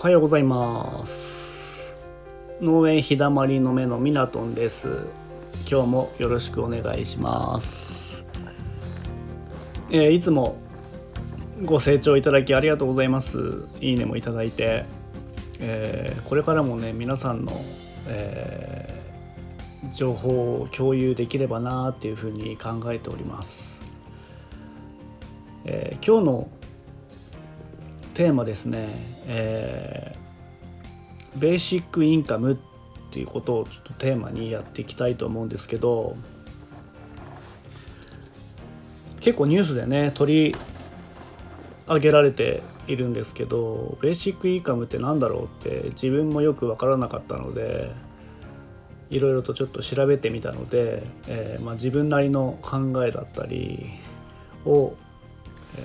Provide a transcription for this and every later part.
おはようございます農園日だまりの目のミナトンです。今日もよろしくお願いします。えー、いつもご清聴いただきありがとうございます。いいねもいただいて、えー、これからもね皆さんの、えー、情報を共有できればなっていうふうに考えております、え今日のテーマですね、えー、ベーシックインカムっていうことをちょっとテーマにやっていきたいと思うんですけど結構ニュースでね取り上げられているんですけどベーシックインカムって何だろうって自分もよく分からなかったのでいろいろとちょっと調べてみたので、えー、まあ、自分なりの考えだったりを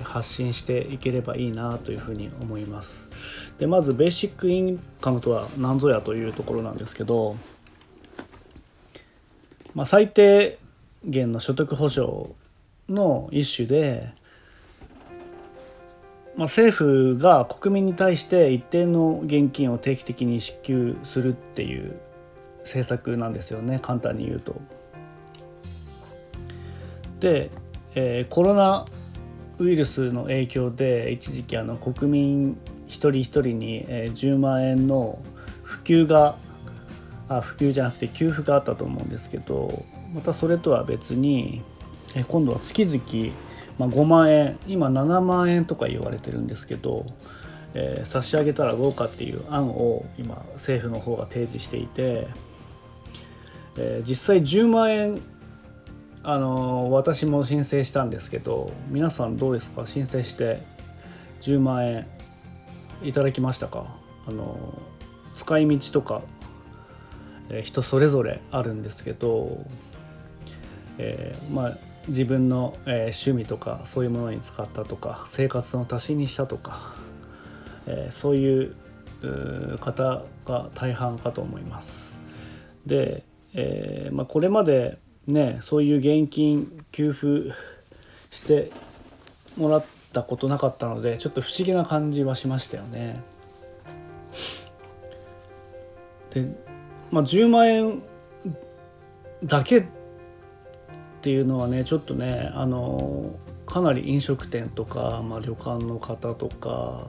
発信していければいいなというふうに思いますでまずベーシックインカムとは何ぞやというところなんですけど、まあ、最低限の所得保障の一種で、まあ、政府が国民に対して一定の現金を定期的に支給するっていう政策なんですよね簡単に言うと。で、えー、コロナウイルスの影響で一時期あの国民一人一人に10万円の普及があ普及じゃなくて給付があったと思うんですけどまたそれとは別に今度は月々、まあ、5万円今7万円とか言われてるんですけど、えー、差し上げたらどうかっていう案を今政府の方が提示していて、えー、実際10万円あの私も申請したんですけど皆さんどうですか？申請して10万円いただきましたか？あの使い道とか、えー、人それぞれあるんですけど、えー、まあ自分の、えー、趣味とかそういうものに使ったとか生活の足しにしたとか、えそういう方が大半かと思います。で、えまあ、これまでねそういう現金給付してもらったことなかったのでちょっと不思議な感じはしましたよね。でまあ10万円だけっていうのはねちょっとねあのかなり飲食店とか、まあ、旅館の方とか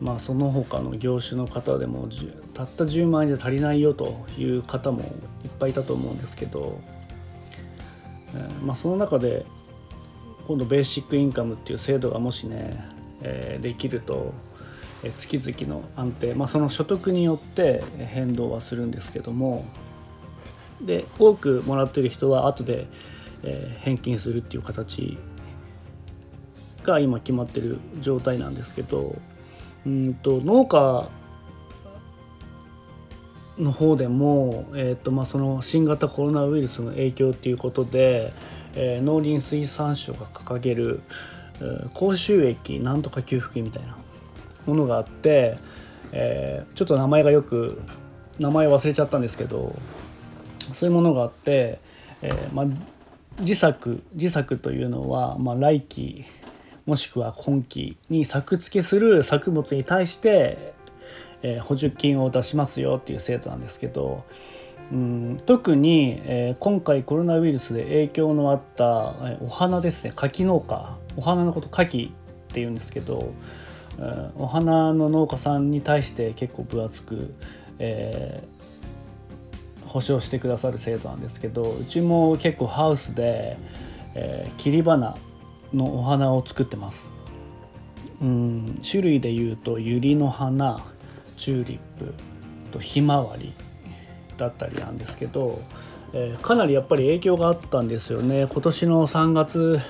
まあその他の業種の方でもたった10万円じゃ足りないよという方もいっぱいいたと思うんですけどまあ、その中で今度ベーシックインカムっていう制度がもしね、え、できると、え、月々の安定、まあ、その所得によって変動はするんですけどもで多くもらってる人は後で、え、返金するっていう形が今決まってる状態なんですけどうんと農家の方でも、えーとまあ、その新型コロナウイルスの影響ということで、えー、農林水産省が掲げる、えー、高収益なんとか給付金みたいなものがあって、えー、ちょっと名前がよく名前忘れちゃったんですけどそういうものがあって、えーまあ、自作自作というのは、まあ、来期もしくは今期に作付けする作物に対してえー、補助金を出しますよっていう制度なんですけどうん特に、えー、今回コロナウイルスで影響のあった、え、お花ですね柿農家お花のこと柿っていうんですけど、えー、お花の農家さんに対して結構分厚く、えー、保証してくださる制度なんですけどうちも結構ハウスで、え、切り花のお花を作ってます。うん種類でいうと百合の花チューリップとひまわりだったりなんですけど、えー、かなりやっぱり影響があったんですよね。今年の3月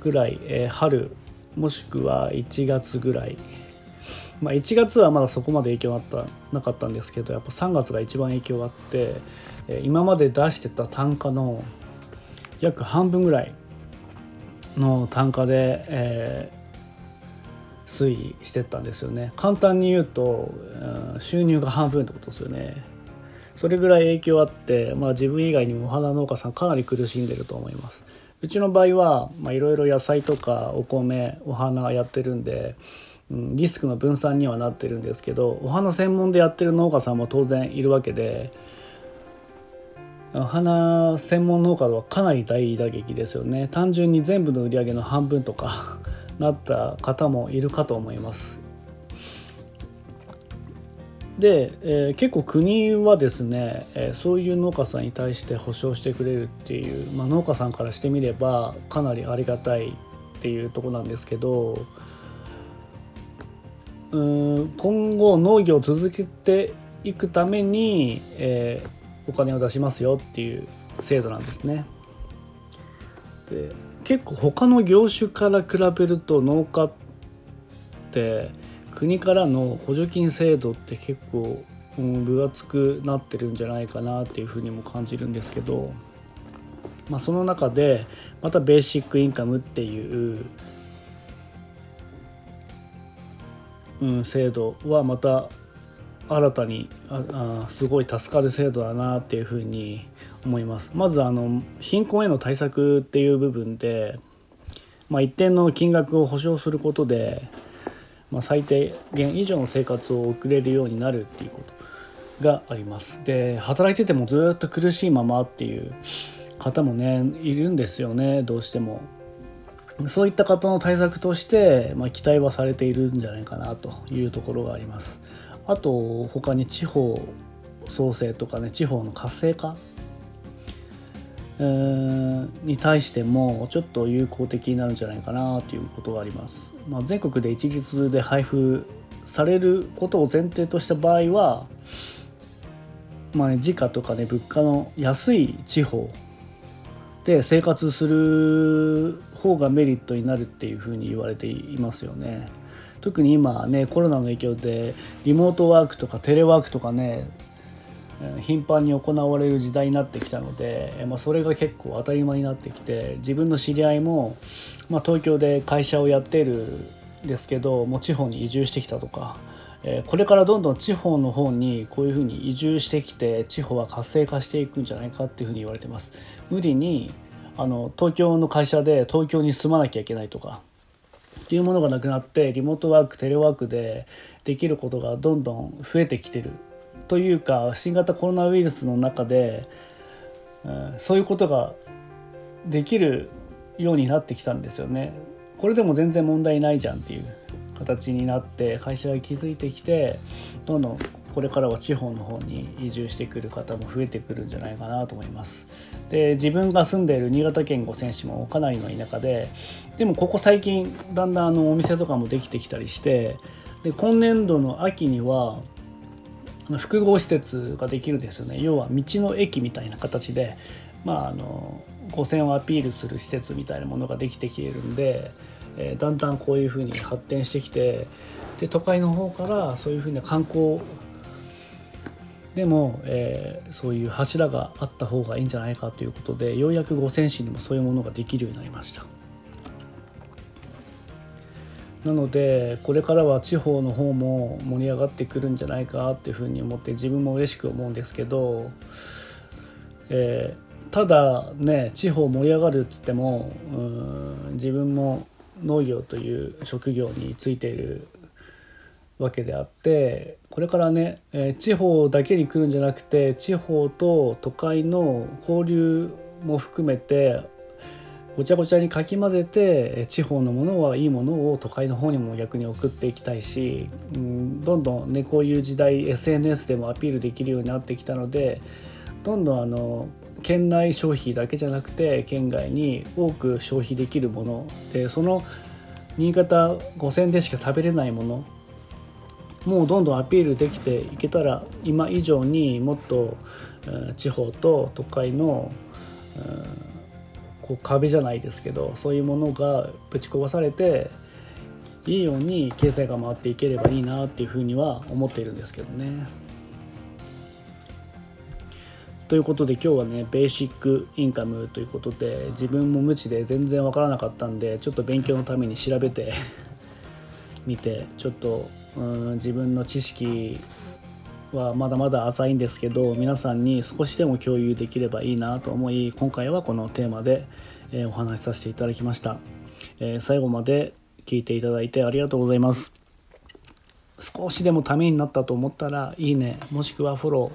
ぐらい、えー、春もしくは1月ぐらい。まあ、1月はまだそこまで影響あったなかったんですけどやっぱ3月が一番影響があって、えー、今まで出してた単価の約半分ぐらいの単価で、え推移してったんですよね。簡単に言うと、うん、収入が半分ってことですよね。それぐらい影響あって、まあ、自分以外にもお花農家さんかなり苦しんでると思います。うちの場合はいろいろ野菜とかお米お花やってるんでうん、リスクの分散にはなってるんですけどお花専門でやってる農家さんも当然いるわけでお花専門農家はかなり大打撃ですよね。単純に全部の売り上げの半分とかなった方もいるかと思いますで、えー、結構国はですね、えー、そういう農家さんに対して保証してくれるっていう、まあ、農家さんからしてみればかなりありがたいっていうとこなんですけどうん今後農業を続けていくために、えーお金を出しますよっていう制度なんですね。で結構他の業種から比べると農家って国からの補助金制度って結構、分厚くなってるんじゃないかなっていうふうにも感じるんですけど、まあ、その中でまたベーシックインカムっていう、うん、制度はまた新たにああすごい助かる制度だなっていうふうに思います。まずあの貧困への対策っていう部分で、まあ、一定の金額を保証することで、まあ、最低限以上の生活を送れるようになるっていうことがあります。で働いててもずっと苦しいままっていう方もねいるんですよねどうしても。そういった方の対策として、まあ、期待はされているんじゃないかなというところがあります。あと他に地方創生とかね地方の活性化、に対してもちょっと有効的になるんじゃないかなということがあります。まあ、全国で一律で配布されることを前提とした場合は、まあね、時価とかね物価の安い地方で生活する方がメリットになるっていうふうに言われていますよね。特に今ねコロナの影響でリモートワークとかテレワークとかね頻繁に行われる時代になってきたので、まあ、それが結構当たり前になってきて自分の知り合いも、まあ、東京で会社をやってるんですけどもう地方に移住してきたとか、えー、これからどんどん地方の方にこういうふうに移住してきて地方は活性化していくんじゃないかっていうふうに言われてます。無理にあの東京の会社で東京に住まなきゃいけないとかっていうものがなくなってリモートワークテレワークでできることがどんどん増えてきてるというか新型コロナウイルスの中で、うん、そういうことができるようになってきたんですよね。これでも全然問題ないじゃんっていう形になって会社が気づいてきてどんどんこれからは地方の方に移住してくる方も増えてくるんじゃないかなと思います。で自分が住んでいる新潟県五泉市もかなりの田舎ででもここ最近だんだんあのお店とかもできてきたりしてで今年度の秋には複合施設ができるんですよね。要は道の駅みたいな形でまああの五泉をアピールする施設みたいなものができてきているんで、えー、だんだんこういうふうに発展してきてで都会の方からそういうふうな観光でも、えー、そういう柱があった方がいいんじゃないかということでようやく五泉市にもそういうものができるようになりました。なのでこれからは地方の方も盛り上がってくるんじゃないかっていうふうに思って自分も嬉しく思うんですけど、えー、ただね地方盛り上がるっつっても自分も農業という職業についているわけであってこれからね、え、地方だけに来るんじゃなくて地方と都会の交流も含めてごちゃごちゃにかき混ぜて地方のものはいいものを都会の方にも逆に送っていきたいし、うん、どんどんねこういう時代 SNS でもアピールできるようになってきたのでどんどんあの県内消費だけじゃなくて県外に多く消費できるものでその新潟5,000でしか食べれないものもうどんどんアピールできていけたら今以上にもっと地方と都会のこう壁じゃないですけどそういうものがぶち壊されていいように経済が回っていければいいなっていうふうには思っているんですけどね。ということで今日はねベーシックインカムということで自分も無知で全然わからなかったんでちょっと勉強のために調べてみてちょっとうん自分の知識はまだまだ浅いんですけど皆さんに少しでも共有できればいいなと思い今回はこのテーマで、お話しさせていただきました、え最後まで聞いていただいてありがとうございます。少しでもためになったと思ったらいいねもしくはフォロ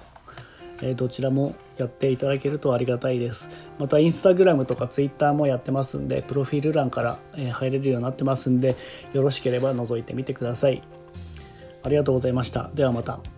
ー、え、どちらもやっていただけるとありがたいです。またインスタグラムとかツイッターもやってますんでプロフィール欄から、え入れるようになってますんでよろしければ覗いてみてください。ありがとうございました。ではまた。